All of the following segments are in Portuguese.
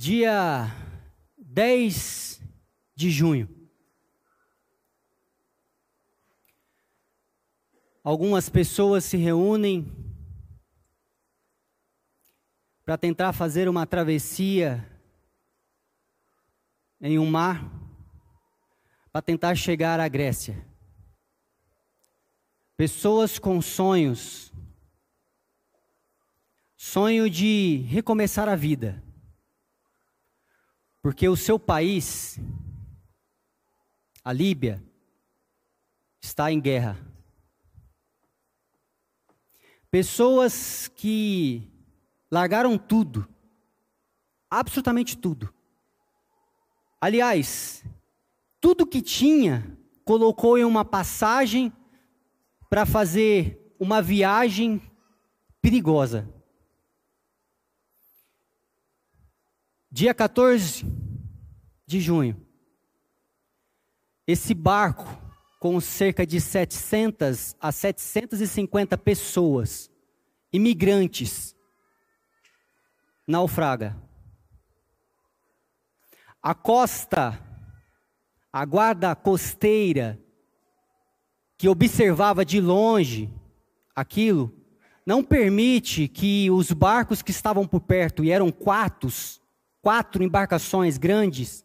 dia 10 de junho. Algumas pessoas se reúnem para tentar fazer uma travessia em um mar para tentar chegar à Grécia. Pessoas com sonhos, sonho de recomeçar a vida porque o seu país, a Líbia, está em guerra. Pessoas que largaram tudo, absolutamente tudo. Aliás, tudo que tinha, colocou em uma passagem para fazer uma viagem perigosa. Dia 14 de junho, esse barco com cerca de 700 a 750 pessoas, imigrantes, naufraga. A costa, a guarda costeira, que observava de longe aquilo, não permite que os barcos que estavam por perto, e eram quatro, quatro embarcações grandes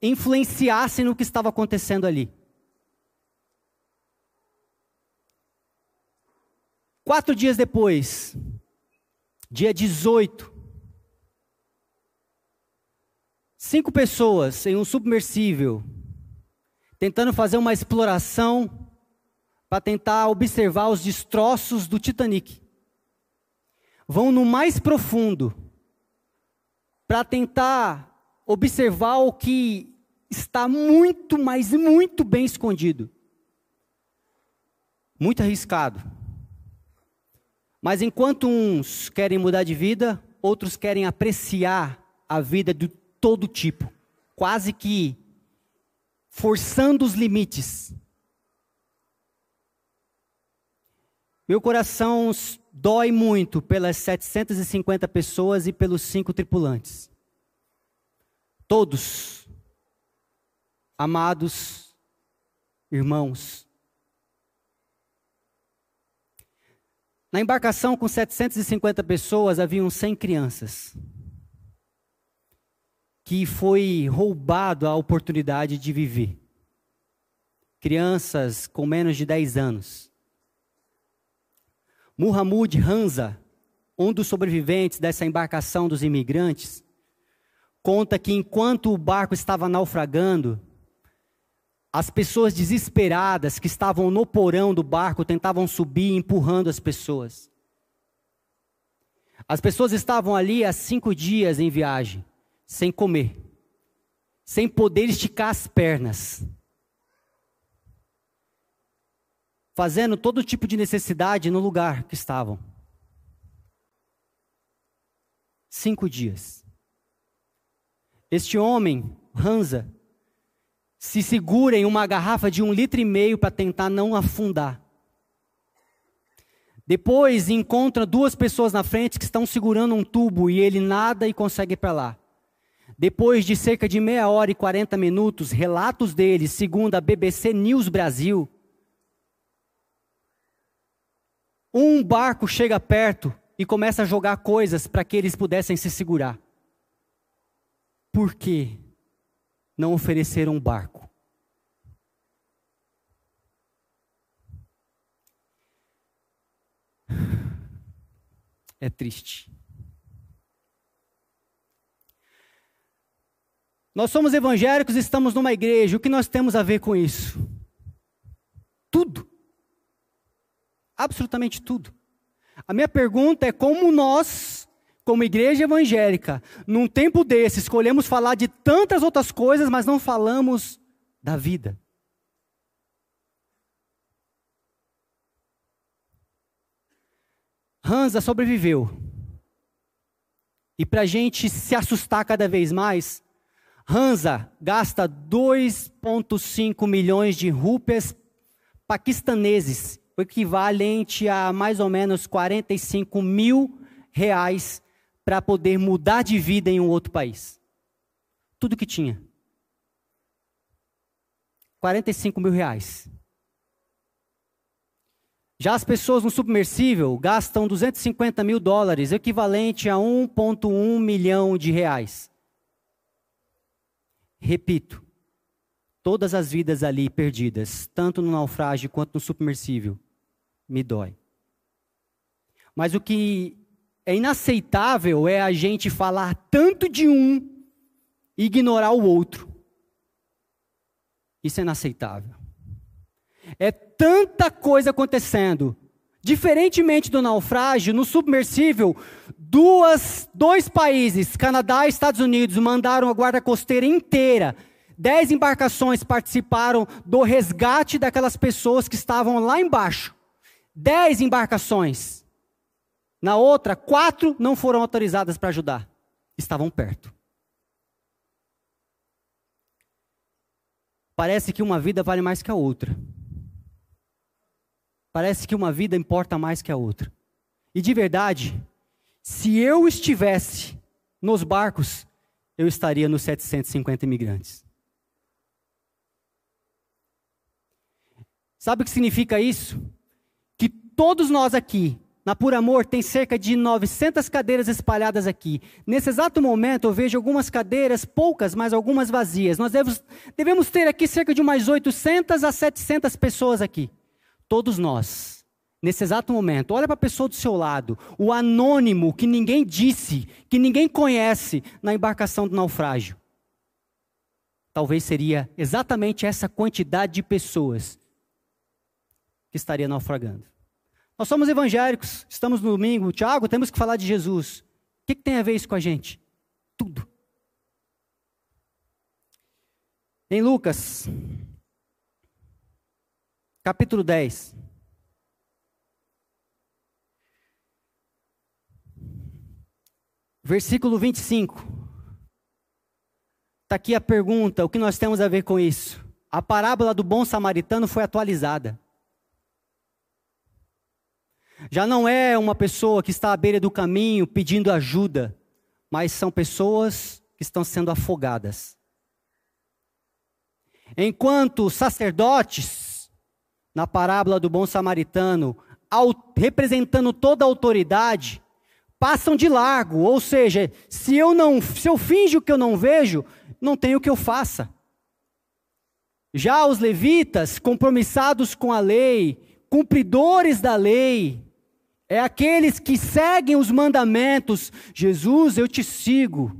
influenciassem no que estava acontecendo ali. Quatro dias depois, dia 18, cinco pessoas em um submersível, tentando fazer uma exploração para tentar observar os destroços do Titanic. Vão no mais profundo para tentar observar o que está muito, mas muito bem escondido. Muito arriscado. Mas enquanto uns querem mudar de vida, outros querem apreciar a vida de todo tipo, quase que forçando os limites. Meu coração dói muito pelas 750 pessoas e pelos cinco tripulantes. Todos, amados irmãos. Na embarcação com 750 pessoas haviam 100 crianças. Que foi roubado a oportunidade de viver. Crianças com menos de 10 anos Muhammad Hanza, um dos sobreviventes dessa embarcação dos imigrantes, conta que enquanto o barco estava naufragando, as pessoas desesperadas que estavam no porão do barco tentavam subir, empurrando as pessoas. As pessoas estavam ali há cinco dias em viagem, sem comer, sem poder esticar as pernas, fazendo todo tipo de necessidade no lugar que estavam. Cinco dias. Este homem, Hansa, se segura em uma garrafa de um litro e meio para tentar não afundar. Depois encontra duas pessoas na frente que estão segurando um tubo e ele nada e consegue ir para lá. Depois de cerca de meia hora e 40 minutos, relatos deles, segundo a BBC News Brasil, Um barco chega perto e começa a jogar coisas para que eles pudessem se segurar. Por que não ofereceram um barco? É triste. Nós somos evangélicos, estamos numa igreja, o que nós temos a ver com isso? Tudo. Absolutamente tudo. A minha pergunta é como nós, como igreja evangélica, num tempo desse, escolhemos falar de tantas outras coisas, mas não falamos da vida. Hansa sobreviveu. E para a gente se assustar cada vez mais, Hansa gasta 2,5 milhões de rúpias paquistaneses o equivalente a mais ou menos 45 mil reais para poder mudar de vida em um outro país. Tudo que tinha. 45 mil reais. Já as pessoas no submersível gastam 250 mil dólares, equivalente a 1,1 milhão de reais. Repito, todas as vidas ali perdidas, tanto no naufrágio quanto no submersível, me dói. Mas o que é inaceitável é a gente falar tanto de um e ignorar o outro. Isso é inaceitável. É tanta coisa acontecendo. Diferentemente do naufrágio, no submersível, duas, dois países, Canadá e Estados Unidos, mandaram a guarda costeira inteira. Dez embarcações participaram do resgate daquelas pessoas que estavam lá embaixo. Dez embarcações. Na outra, quatro não foram autorizadas para ajudar. Estavam perto. Parece que uma vida vale mais que a outra. Parece que uma vida importa mais que a outra. E de verdade, se eu estivesse nos barcos, eu estaria nos 750 imigrantes. Sabe o que significa isso? Que todos nós aqui, na Pura Amor, tem cerca de 900 cadeiras espalhadas aqui. Nesse exato momento, eu vejo algumas cadeiras, poucas, mas algumas vazias. Nós devemos, devemos ter aqui cerca de umas 800 a 700 pessoas aqui. Todos nós, nesse exato momento, olha para a pessoa do seu lado, o anônimo que ninguém disse, que ninguém conhece na embarcação do naufrágio. Talvez seria exatamente essa quantidade de pessoas que estaria naufragando. Nós somos evangélicos, estamos no domingo, Tiago, temos que falar de Jesus. O que, que tem a ver isso com a gente? Tudo. Em Lucas, capítulo 10. Versículo 25. Está aqui a pergunta: o que nós temos a ver com isso? A parábola do bom samaritano foi atualizada. Já não é uma pessoa que está à beira do caminho pedindo ajuda, mas são pessoas que estão sendo afogadas. Enquanto sacerdotes na parábola do bom samaritano, representando toda a autoridade, passam de largo, ou seja, se eu não, se eu finjo que eu não vejo, não tem o que eu faça. Já os levitas, compromissados com a lei, cumpridores da lei, é aqueles que seguem os mandamentos. Jesus, eu te sigo.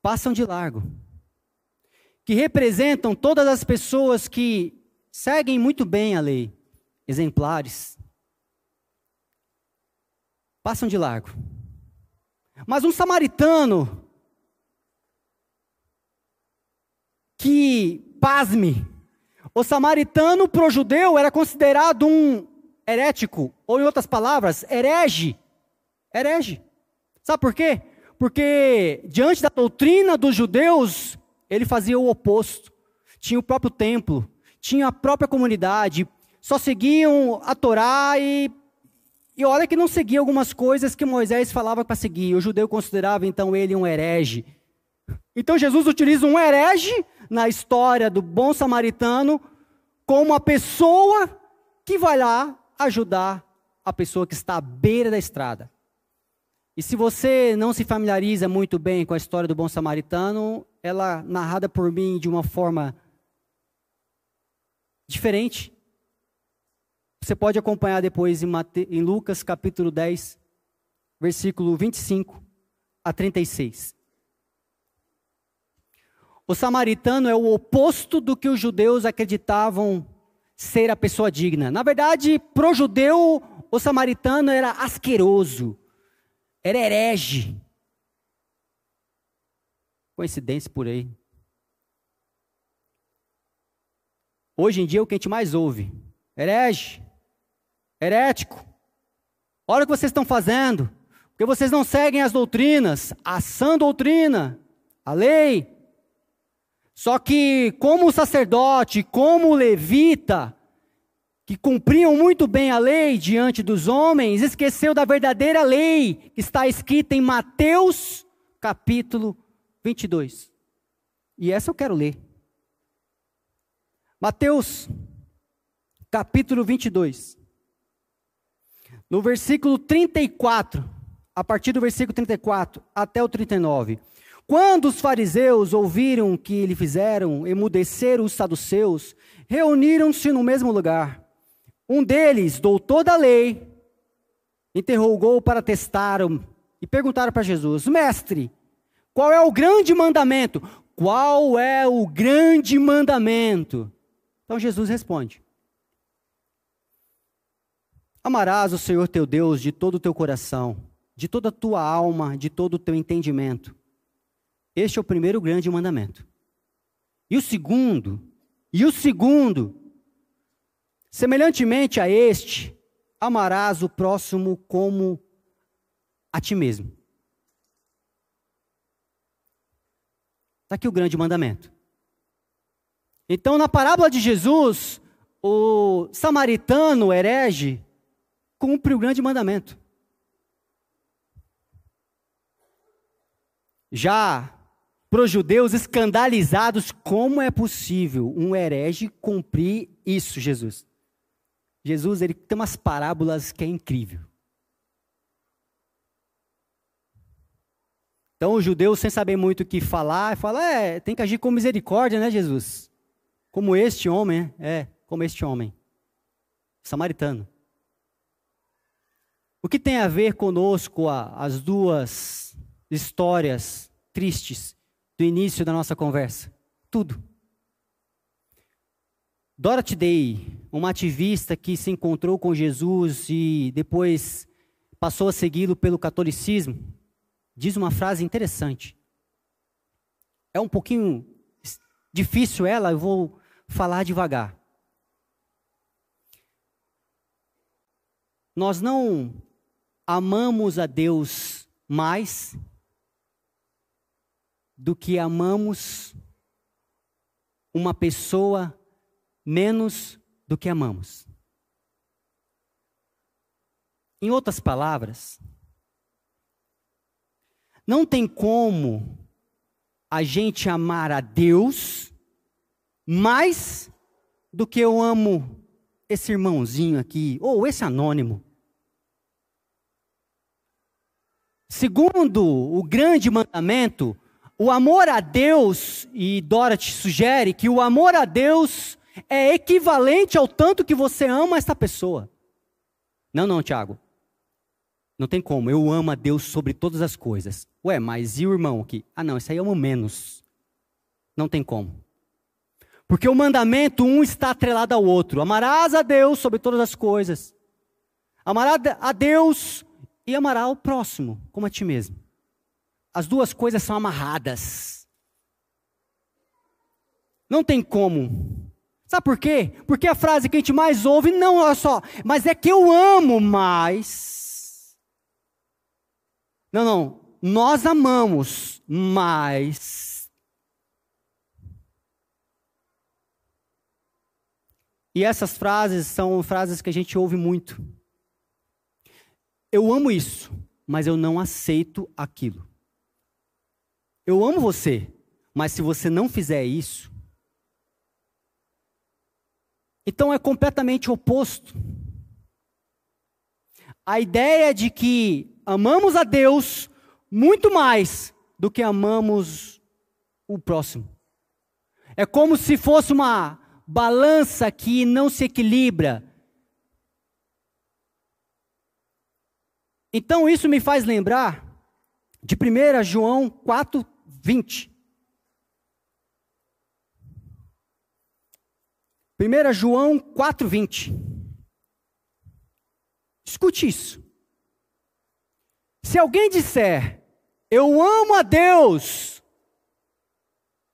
Passam de largo. Que representam todas as pessoas que seguem muito bem a lei, exemplares, passam de largo. Mas um samaritano que, pasme, o samaritano pro judeu era considerado um herético, ou em outras palavras, herege. Herege. Sabe por quê? Porque diante da doutrina dos judeus, ele fazia o oposto. Tinha o próprio templo, tinha a própria comunidade, só seguiam a Torá e, e olha que não seguia algumas coisas que Moisés falava para seguir. O judeu considerava então ele um herege. Então Jesus utiliza um herege na história do bom samaritano como uma pessoa que vai lá ajudar a pessoa que está à beira da estrada. E se você não se familiariza muito bem com a história do bom samaritano, ela narrada por mim de uma forma diferente. Você pode acompanhar depois em, Mate... em Lucas capítulo 10, versículo 25 a 36. O samaritano é o oposto do que os judeus acreditavam ser a pessoa digna. Na verdade, para o judeu, o samaritano era asqueroso, era herege. Coincidência por aí. Hoje em dia é o que a gente mais ouve: herege, herético. Olha o que vocês estão fazendo, porque vocês não seguem as doutrinas, a sã doutrina, a lei. Só que, como sacerdote, como levita, que cumpriam muito bem a lei diante dos homens, esqueceu da verdadeira lei que está escrita em Mateus capítulo 22. E essa eu quero ler. Mateus capítulo 22. No versículo 34, a partir do versículo 34 até o 39. Quando os fariseus ouviram o que lhe fizeram emudecer os saduceus, reuniram-se no mesmo lugar. Um deles, doutor da lei, interrogou para testar e perguntaram para Jesus: Mestre, qual é o grande mandamento? Qual é o grande mandamento? Então Jesus responde: Amarás o Senhor teu Deus de todo o teu coração, de toda a tua alma, de todo o teu entendimento. Este é o primeiro grande mandamento. E o segundo, e o segundo, Semelhantemente a este, amarás o próximo como a ti mesmo. Está aqui o grande mandamento. Então, na parábola de Jesus, o samaritano, o herege, cumpre o grande mandamento. Já para os judeus escandalizados, como é possível um herege cumprir isso, Jesus? Jesus ele tem umas parábolas que é incrível. Então o judeu, sem saber muito o que falar, fala: é, tem que agir com misericórdia, né, Jesus? Como este homem, é, como este homem, samaritano. O que tem a ver conosco a, as duas histórias tristes do início da nossa conversa? Tudo. Dorothy Day, uma ativista que se encontrou com Jesus e depois passou a segui-lo pelo catolicismo, diz uma frase interessante. É um pouquinho difícil ela, eu vou falar devagar. Nós não amamos a Deus mais do que amamos uma pessoa menos do que amamos. Em outras palavras, não tem como a gente amar a Deus mais do que eu amo esse irmãozinho aqui, ou esse anônimo. Segundo o grande mandamento, o amor a Deus, e Dorothy sugere que o amor a Deus é equivalente ao tanto que você ama essa pessoa. Não, não, Tiago. Não tem como. Eu amo a Deus sobre todas as coisas. Ué, mas e o irmão aqui? Ah, não, isso aí eu amo menos. Não tem como. Porque o mandamento, um está atrelado ao outro. Amarás a Deus sobre todas as coisas. Amarás a Deus e amará o próximo, como a ti mesmo. As duas coisas são amarradas. Não tem como Sabe por quê? Porque a frase que a gente mais ouve, não, olha só, mas é que eu amo mais. Não, não, nós amamos, mas. E essas frases são frases que a gente ouve muito. Eu amo isso, mas eu não aceito aquilo. Eu amo você, mas se você não fizer isso, então é completamente oposto. A ideia de que amamos a Deus muito mais do que amamos o próximo. É como se fosse uma balança que não se equilibra. Então isso me faz lembrar de 1 João 4, 20. 1 João 4,20. Escute isso. Se alguém disser, eu amo a Deus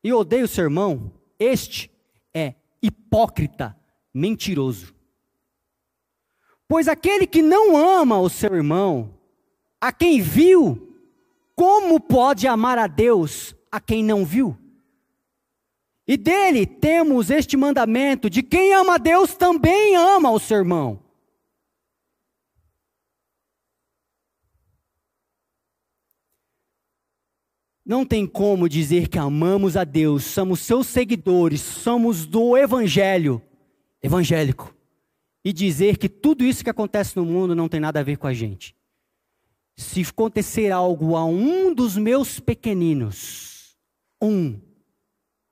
e odeio o seu irmão, este é hipócrita, mentiroso. Pois aquele que não ama o seu irmão, a quem viu, como pode amar a Deus a quem não viu? E dele temos este mandamento: de quem ama a Deus também ama o seu irmão. Não tem como dizer que amamos a Deus, somos seus seguidores, somos do Evangelho, evangélico, e dizer que tudo isso que acontece no mundo não tem nada a ver com a gente. Se acontecer algo a um dos meus pequeninos, um,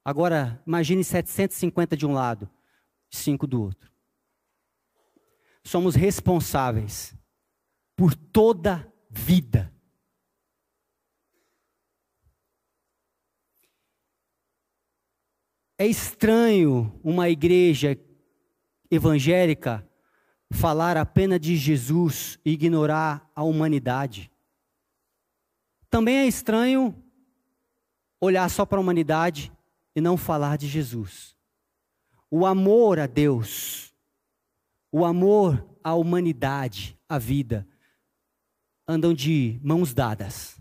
agora imagine 750 de um lado, cinco do outro. Somos responsáveis por toda vida É estranho uma igreja evangélica falar apenas de Jesus e ignorar a humanidade. Também é estranho olhar só para a humanidade e não falar de Jesus. O amor a Deus, o amor à humanidade, à vida, andam de mãos dadas.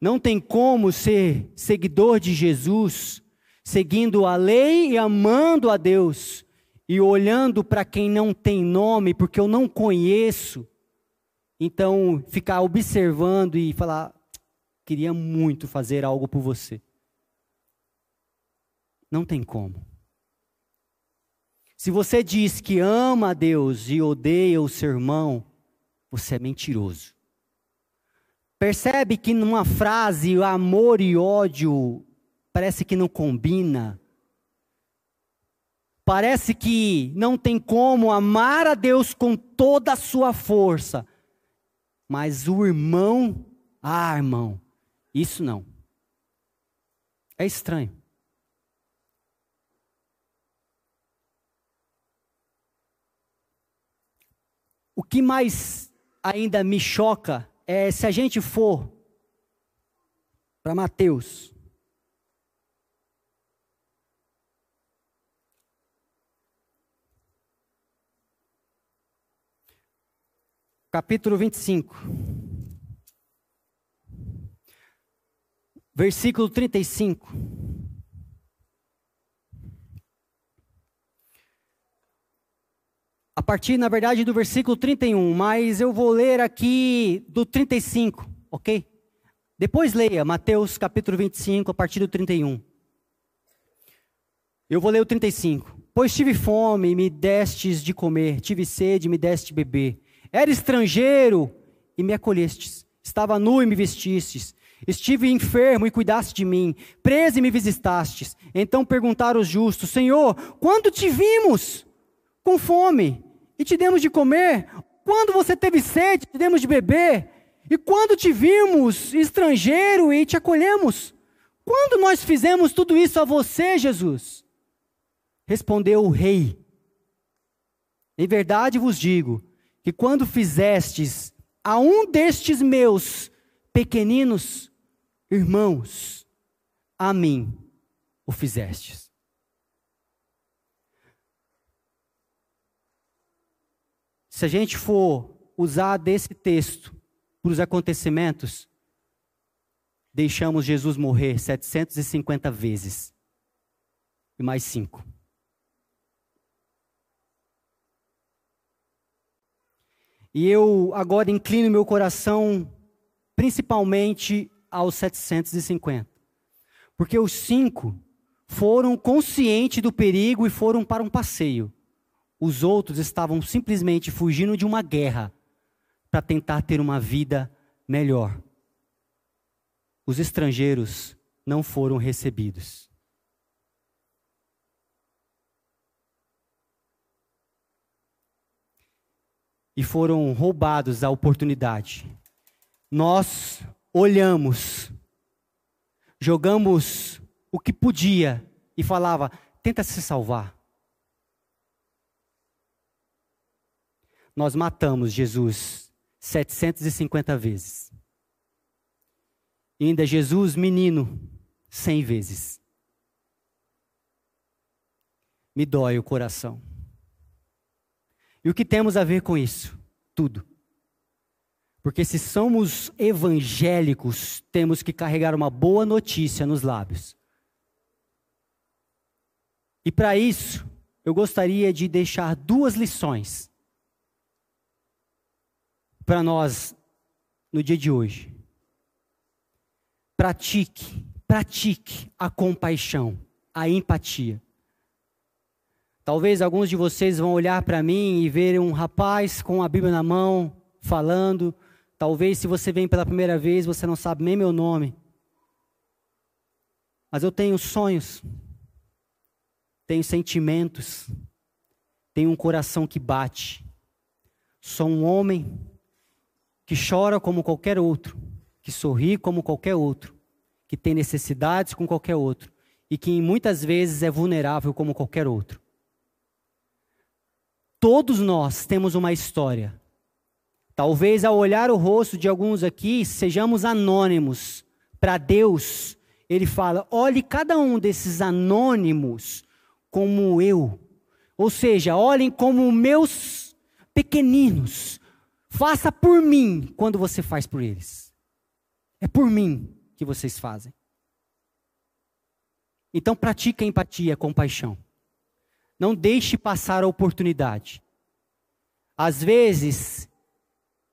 Não tem como ser seguidor de Jesus, seguindo a lei e amando a Deus, e olhando para quem não tem nome, porque eu não conheço. Então, ficar observando e falar: queria muito fazer algo por você. Não tem como. Se você diz que ama a Deus e odeia o seu irmão, você é mentiroso. Percebe que numa frase amor e ódio parece que não combina. Parece que não tem como amar a Deus com toda a sua força. Mas o irmão, ah, irmão, isso não. É estranho. O que mais ainda me choca é, se a gente for para Mateus, capítulo 25, versículo 35. a partir, na verdade, do versículo 31, mas eu vou ler aqui do 35, ok? Depois leia Mateus capítulo 25, a partir do 31. Eu vou ler o 35. Pois tive fome e me destes de comer, tive sede e me deste de beber. Era estrangeiro e me acolhestes. Estava nu e me vestistes. Estive enfermo e cuidaste de mim. Preso e me visitastes. Então perguntaram os justos: Senhor, quando te vimos com fome e te demos de comer? Quando você teve sede, te demos de beber? E quando te vimos estrangeiro e te acolhemos? Quando nós fizemos tudo isso a você, Jesus? Respondeu o rei: Em verdade vos digo que quando fizestes a um destes meus pequeninos irmãos, a mim o fizestes. Se a gente for usar desse texto para os acontecimentos, deixamos Jesus morrer 750 vezes. E mais cinco. E eu agora inclino meu coração principalmente aos 750. Porque os cinco foram conscientes do perigo e foram para um passeio. Os outros estavam simplesmente fugindo de uma guerra para tentar ter uma vida melhor. Os estrangeiros não foram recebidos. E foram roubados a oportunidade. Nós olhamos, jogamos o que podia e falava: tenta se salvar. nós matamos Jesus 750 vezes. E ainda Jesus, menino, 100 vezes. Me dói o coração. E o que temos a ver com isso? Tudo. Porque se somos evangélicos, temos que carregar uma boa notícia nos lábios. E para isso, eu gostaria de deixar duas lições para nós no dia de hoje. Pratique, pratique a compaixão, a empatia. Talvez alguns de vocês vão olhar para mim e ver um rapaz com a Bíblia na mão, falando. Talvez se você vem pela primeira vez, você não sabe nem meu nome. Mas eu tenho sonhos, tenho sentimentos, tenho um coração que bate. Sou um homem que chora como qualquer outro, que sorri como qualquer outro, que tem necessidades como qualquer outro e que muitas vezes é vulnerável como qualquer outro. Todos nós temos uma história. Talvez ao olhar o rosto de alguns aqui sejamos anônimos. Para Deus, Ele fala: olhe cada um desses anônimos como eu. Ou seja, olhem como meus pequeninos. Faça por mim quando você faz por eles. É por mim que vocês fazem. Então pratique a empatia, a compaixão. Não deixe passar a oportunidade. Às vezes,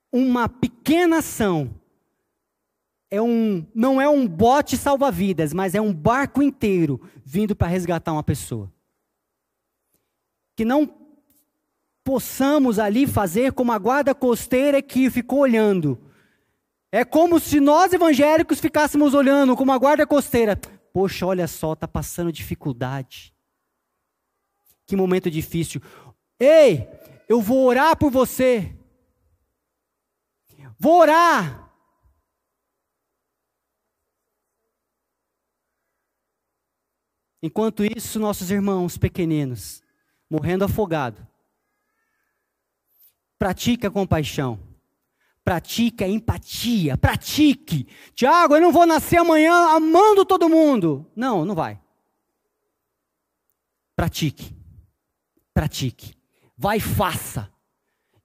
uma pequena ação é um, não é um bote salva-vidas, mas é um barco inteiro vindo para resgatar uma pessoa. Que não possamos ali fazer como a guarda costeira que ficou olhando. É como se nós evangélicos ficássemos olhando como a guarda costeira. Poxa, olha só, está passando dificuldade. Que momento difícil. Ei, eu vou orar por você. Vou orar. Enquanto isso, nossos irmãos pequeninos, morrendo afogado, pratique a compaixão, pratique a empatia, pratique. Tiago, eu não vou nascer amanhã amando todo mundo. Não, não vai. Pratique, pratique, vai faça.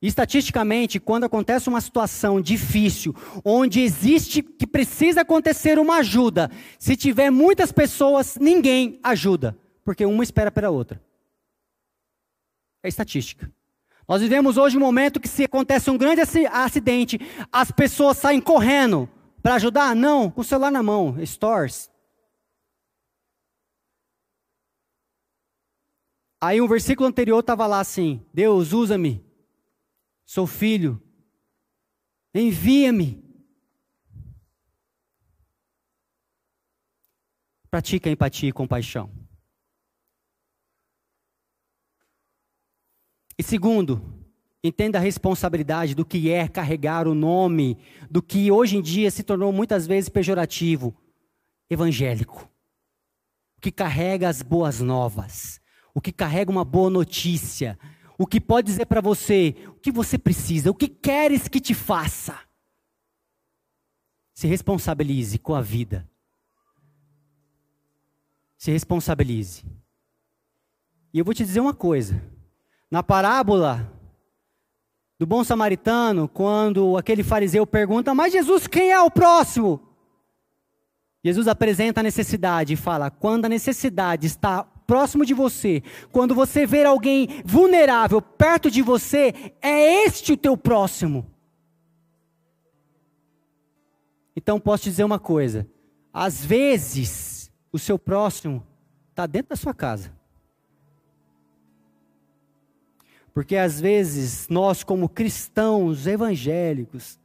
Estatisticamente, quando acontece uma situação difícil, onde existe que precisa acontecer uma ajuda, se tiver muitas pessoas, ninguém ajuda, porque uma espera pela outra. É estatística. Nós vivemos hoje um momento que se acontece um grande acidente, as pessoas saem correndo para ajudar? Não, com o celular na mão, stores. Aí um versículo anterior estava lá assim: Deus, usa-me Sou filho. Envia-me. Pratica empatia e compaixão. E segundo, entenda a responsabilidade do que é carregar o nome, do que hoje em dia se tornou muitas vezes pejorativo, evangélico. Que carrega as boas novas, o que carrega uma boa notícia, o que pode dizer para você o que você precisa, o que queres que te faça. Se responsabilize com a vida. Se responsabilize. E eu vou te dizer uma coisa. Na parábola do bom samaritano, quando aquele fariseu pergunta: Mas Jesus, quem é o próximo? Jesus apresenta a necessidade e fala: quando a necessidade está próximo de você, quando você ver alguém vulnerável perto de você, é este o teu próximo. Então posso te dizer uma coisa: às vezes o seu próximo está dentro da sua casa. Porque às vezes nós, como cristãos evangélicos,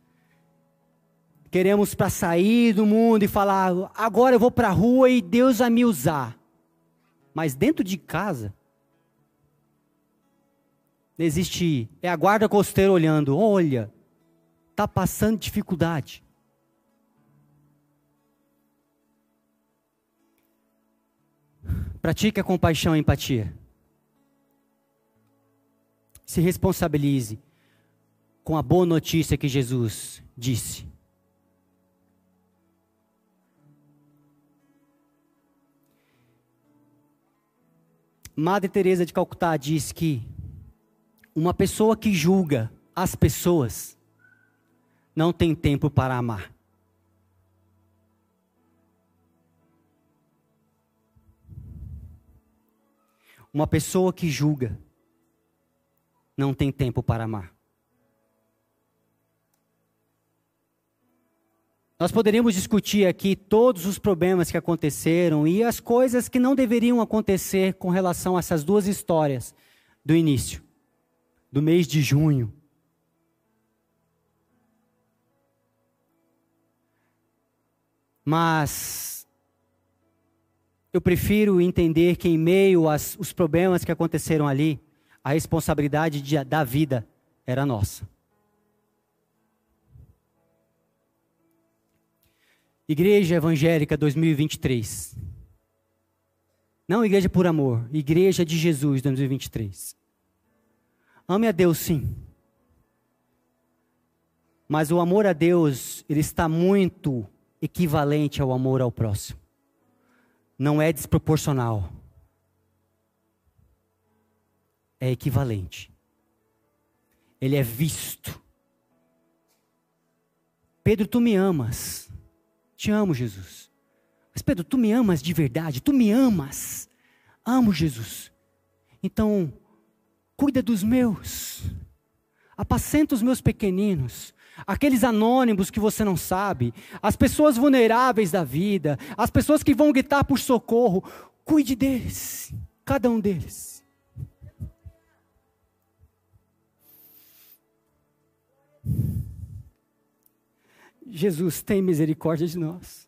queremos para sair do mundo e falar: agora eu vou para a rua e Deus vai me usar. Mas dentro de casa, existe, é a guarda costeira olhando, olha, está passando dificuldade. Pratique a compaixão e a empatia. Se responsabilize com a boa notícia que Jesus disse. Madre Teresa de Calcutá diz que uma pessoa que julga as pessoas não tem tempo para amar. Uma pessoa que julga não tem tempo para amar. Nós poderíamos discutir aqui todos os problemas que aconteceram e as coisas que não deveriam acontecer com relação a essas duas histórias do início, do mês de junho. Mas eu prefiro entender que, em meio aos problemas que aconteceram ali, a responsabilidade de, da vida era nossa. Igreja Evangélica 2023. Não Igreja por Amor, Igreja de Jesus 2023. Ame a Deus sim. Mas o amor a Deus, ele está muito equivalente ao amor ao próximo. Não é desproporcional. É equivalente. Ele é visto. Pedro, tu me amas. Te amo, Jesus. Mas Pedro, tu me amas de verdade? Tu me amas? Amo, Jesus. Então, cuida dos meus. Apacenta os meus pequeninos. Aqueles anônimos que você não sabe, as pessoas vulneráveis da vida, as pessoas que vão gritar por socorro, cuide deles, cada um deles. Jesus, tem misericórdia de nós.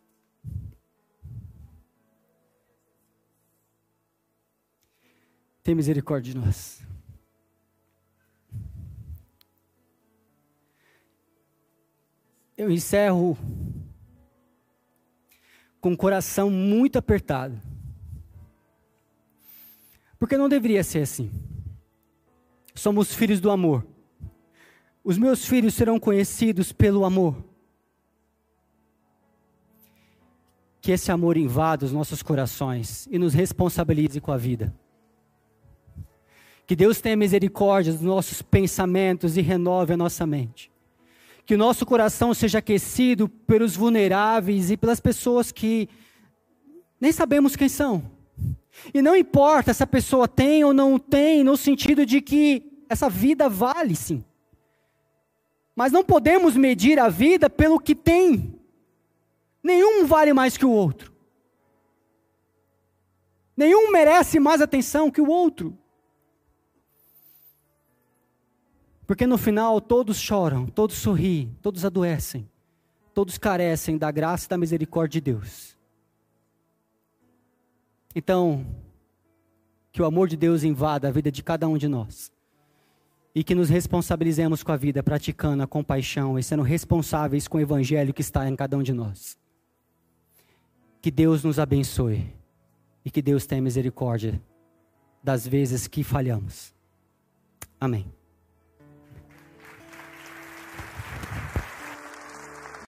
Tem misericórdia de nós. Eu encerro com o coração muito apertado. Porque não deveria ser assim. Somos filhos do amor. Os meus filhos serão conhecidos pelo amor. Que esse amor invada os nossos corações e nos responsabilize com a vida. Que Deus tenha misericórdia dos nossos pensamentos e renove a nossa mente. Que o nosso coração seja aquecido pelos vulneráveis e pelas pessoas que nem sabemos quem são. E não importa se a pessoa tem ou não tem, no sentido de que essa vida vale sim. Mas não podemos medir a vida pelo que tem, Nenhum vale mais que o outro. Nenhum merece mais atenção que o outro. Porque no final todos choram, todos sorriem, todos adoecem, todos carecem da graça e da misericórdia de Deus. Então, que o amor de Deus invada a vida de cada um de nós. E que nos responsabilizemos com a vida, praticando a compaixão e sendo responsáveis com o evangelho que está em cada um de nós. Que Deus nos abençoe e que Deus tenha misericórdia das vezes que falhamos. Amém.